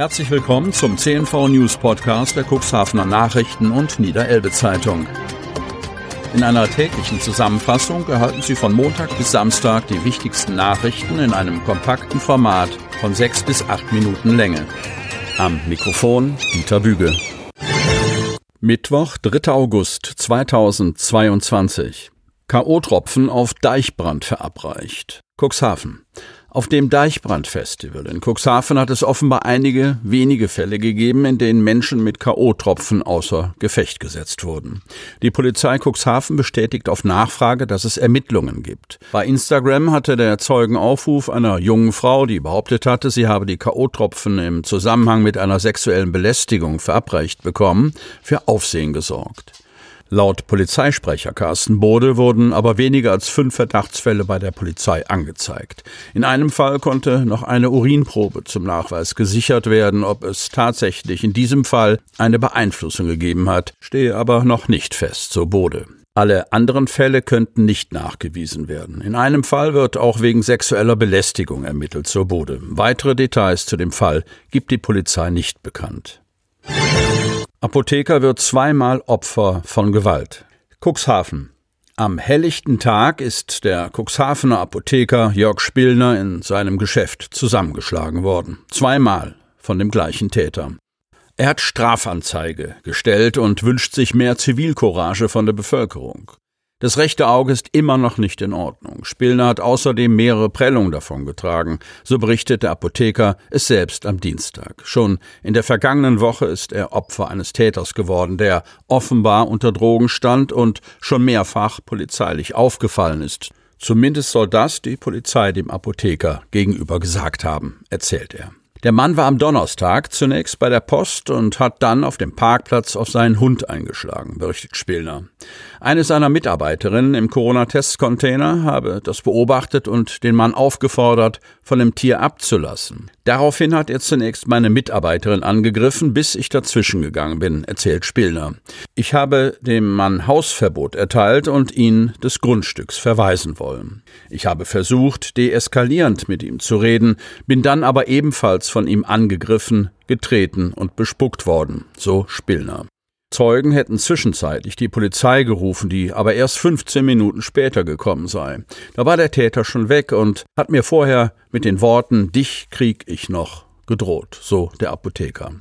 Herzlich willkommen zum CNV News Podcast der Cuxhavener Nachrichten und Niederelbe Zeitung. In einer täglichen Zusammenfassung erhalten Sie von Montag bis Samstag die wichtigsten Nachrichten in einem kompakten Format von sechs bis acht Minuten Länge. Am Mikrofon Dieter Büge. Mittwoch, 3. August 2022. K.O.-Tropfen auf Deichbrand verabreicht. Cuxhaven. Auf dem Deichbrandfestival in Cuxhaven hat es offenbar einige wenige Fälle gegeben, in denen Menschen mit K.O.-Tropfen außer Gefecht gesetzt wurden. Die Polizei Cuxhaven bestätigt auf Nachfrage, dass es Ermittlungen gibt. Bei Instagram hatte der Zeugenaufruf einer jungen Frau, die behauptet hatte, sie habe die K.O.-Tropfen im Zusammenhang mit einer sexuellen Belästigung verabreicht bekommen, für Aufsehen gesorgt. Laut Polizeisprecher Carsten Bode wurden aber weniger als fünf Verdachtsfälle bei der Polizei angezeigt. In einem Fall konnte noch eine Urinprobe zum Nachweis gesichert werden. Ob es tatsächlich in diesem Fall eine Beeinflussung gegeben hat, stehe aber noch nicht fest, so Bode. Alle anderen Fälle könnten nicht nachgewiesen werden. In einem Fall wird auch wegen sexueller Belästigung ermittelt, so Bode. Weitere Details zu dem Fall gibt die Polizei nicht bekannt. Apotheker wird zweimal Opfer von Gewalt. Cuxhaven. Am helllichten Tag ist der Cuxhavener Apotheker Jörg Spillner in seinem Geschäft zusammengeschlagen worden. Zweimal von dem gleichen Täter. Er hat Strafanzeige gestellt und wünscht sich mehr Zivilcourage von der Bevölkerung. Das rechte Auge ist immer noch nicht in Ordnung. Spillner hat außerdem mehrere Prellungen davongetragen. So berichtet der Apotheker es selbst am Dienstag. Schon in der vergangenen Woche ist er Opfer eines Täters geworden, der offenbar unter Drogen stand und schon mehrfach polizeilich aufgefallen ist. Zumindest soll das die Polizei dem Apotheker gegenüber gesagt haben, erzählt er. Der Mann war am Donnerstag zunächst bei der Post und hat dann auf dem Parkplatz auf seinen Hund eingeschlagen, berichtet Spillner. Eine seiner Mitarbeiterinnen im Corona-Testcontainer habe das beobachtet und den Mann aufgefordert, von dem Tier abzulassen. Daraufhin hat er zunächst meine Mitarbeiterin angegriffen, bis ich dazwischen gegangen bin, erzählt Spillner. Ich habe dem Mann Hausverbot erteilt und ihn des Grundstücks verweisen wollen. Ich habe versucht, deeskalierend mit ihm zu reden, bin dann aber ebenfalls von ihm angegriffen, getreten und bespuckt worden, so Spillner. Zeugen hätten zwischenzeitlich die Polizei gerufen, die aber erst 15 Minuten später gekommen sei. Da war der Täter schon weg und hat mir vorher mit den Worten Dich krieg ich noch gedroht, so der Apotheker.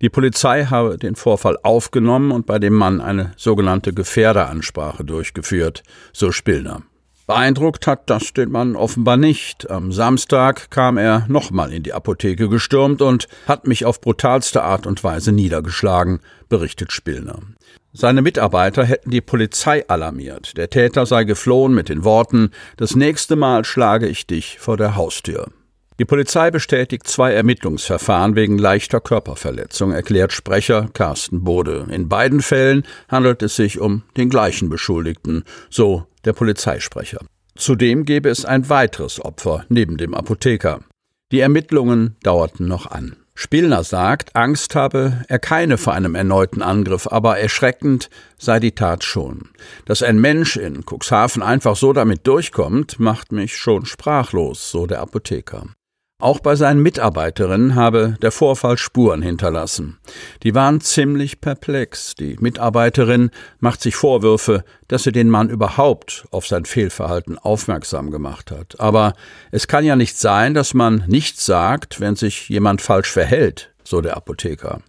Die Polizei habe den Vorfall aufgenommen und bei dem Mann eine sogenannte Gefährderansprache durchgeführt, so Spillner. Beeindruckt hat das den Mann offenbar nicht. Am Samstag kam er nochmal in die Apotheke gestürmt und hat mich auf brutalste Art und Weise niedergeschlagen, berichtet Spillner. Seine Mitarbeiter hätten die Polizei alarmiert. Der Täter sei geflohen mit den Worten Das nächste Mal schlage ich dich vor der Haustür. Die Polizei bestätigt zwei Ermittlungsverfahren wegen leichter Körperverletzung, erklärt Sprecher Carsten Bode. In beiden Fällen handelt es sich um den gleichen Beschuldigten, so der Polizeisprecher. Zudem gäbe es ein weiteres Opfer neben dem Apotheker. Die Ermittlungen dauerten noch an. Spillner sagt, Angst habe er keine vor einem erneuten Angriff, aber erschreckend sei die Tat schon. Dass ein Mensch in Cuxhaven einfach so damit durchkommt, macht mich schon sprachlos, so der Apotheker. Auch bei seinen Mitarbeiterinnen habe der Vorfall Spuren hinterlassen. Die waren ziemlich perplex. Die Mitarbeiterin macht sich Vorwürfe, dass sie den Mann überhaupt auf sein Fehlverhalten aufmerksam gemacht hat. Aber es kann ja nicht sein, dass man nichts sagt, wenn sich jemand falsch verhält, so der Apotheker.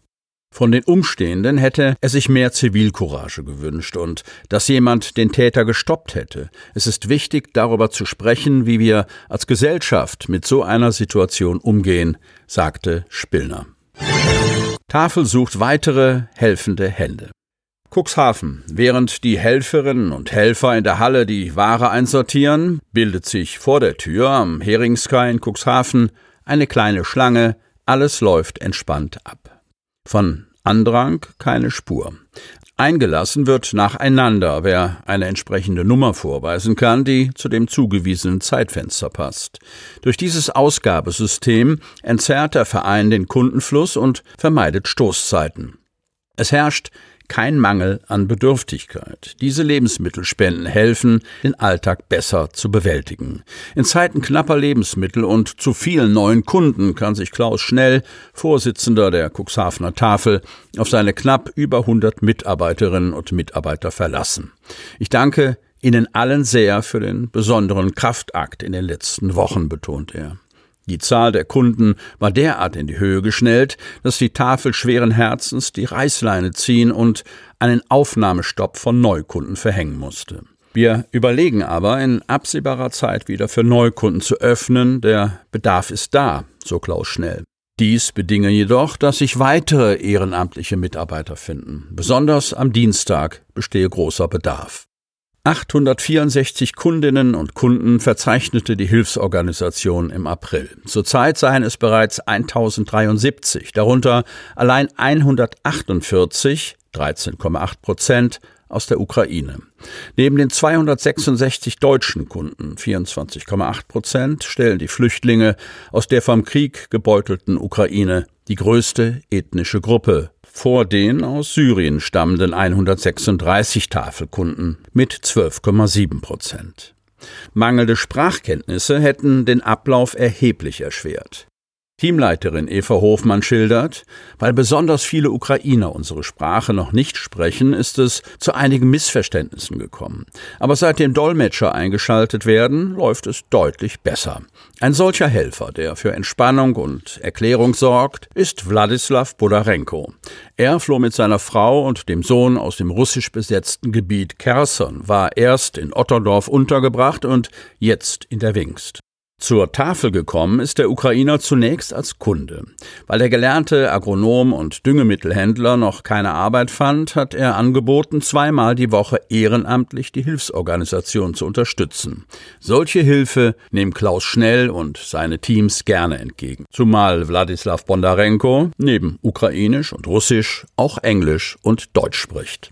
Von den Umstehenden hätte er sich mehr Zivilcourage gewünscht und dass jemand den Täter gestoppt hätte. Es ist wichtig, darüber zu sprechen, wie wir als Gesellschaft mit so einer Situation umgehen, sagte Spillner. Tafel sucht weitere helfende Hände. Cuxhaven. Während die Helferinnen und Helfer in der Halle die Ware einsortieren, bildet sich vor der Tür am Heringskai in Cuxhaven eine kleine Schlange. Alles läuft entspannt ab. Von Andrang keine Spur. Eingelassen wird nacheinander, wer eine entsprechende Nummer vorweisen kann, die zu dem zugewiesenen Zeitfenster passt. Durch dieses Ausgabesystem entzerrt der Verein den Kundenfluss und vermeidet Stoßzeiten. Es herrscht kein Mangel an Bedürftigkeit. Diese Lebensmittelspenden helfen, den Alltag besser zu bewältigen. In Zeiten knapper Lebensmittel und zu vielen neuen Kunden kann sich Klaus Schnell, Vorsitzender der Cuxhavener Tafel, auf seine knapp über 100 Mitarbeiterinnen und Mitarbeiter verlassen. Ich danke Ihnen allen sehr für den besonderen Kraftakt in den letzten Wochen, betont er. Die Zahl der Kunden war derart in die Höhe geschnellt, dass die Tafel schweren Herzens die Reißleine ziehen und einen Aufnahmestopp von Neukunden verhängen musste. Wir überlegen aber, in absehbarer Zeit wieder für Neukunden zu öffnen. Der Bedarf ist da, so Klaus Schnell. Dies bedinge jedoch, dass sich weitere ehrenamtliche Mitarbeiter finden. Besonders am Dienstag bestehe großer Bedarf. 864 Kundinnen und Kunden verzeichnete die Hilfsorganisation im April. Zurzeit seien es bereits 1073, darunter allein 148, 13,8 Prozent, aus der Ukraine. Neben den 266 deutschen Kunden, 24,8 Prozent, stellen die Flüchtlinge aus der vom Krieg gebeutelten Ukraine die größte ethnische Gruppe vor den aus Syrien stammenden 136 Tafelkunden mit 12,7 Prozent. Mangelnde Sprachkenntnisse hätten den Ablauf erheblich erschwert. Teamleiterin Eva Hofmann schildert, weil besonders viele Ukrainer unsere Sprache noch nicht sprechen, ist es zu einigen Missverständnissen gekommen. Aber seitdem Dolmetscher eingeschaltet werden, läuft es deutlich besser. Ein solcher Helfer, der für Entspannung und Erklärung sorgt, ist Wladislav Bodarenko. Er floh mit seiner Frau und dem Sohn aus dem russisch besetzten Gebiet Kherson, war erst in Otterdorf untergebracht und jetzt in der Wingst. Zur Tafel gekommen ist der Ukrainer zunächst als Kunde. Weil der gelernte Agronom und Düngemittelhändler noch keine Arbeit fand, hat er angeboten, zweimal die Woche ehrenamtlich die Hilfsorganisation zu unterstützen. Solche Hilfe nehmen Klaus Schnell und seine Teams gerne entgegen. Zumal Wladislav Bondarenko neben Ukrainisch und Russisch auch Englisch und Deutsch spricht.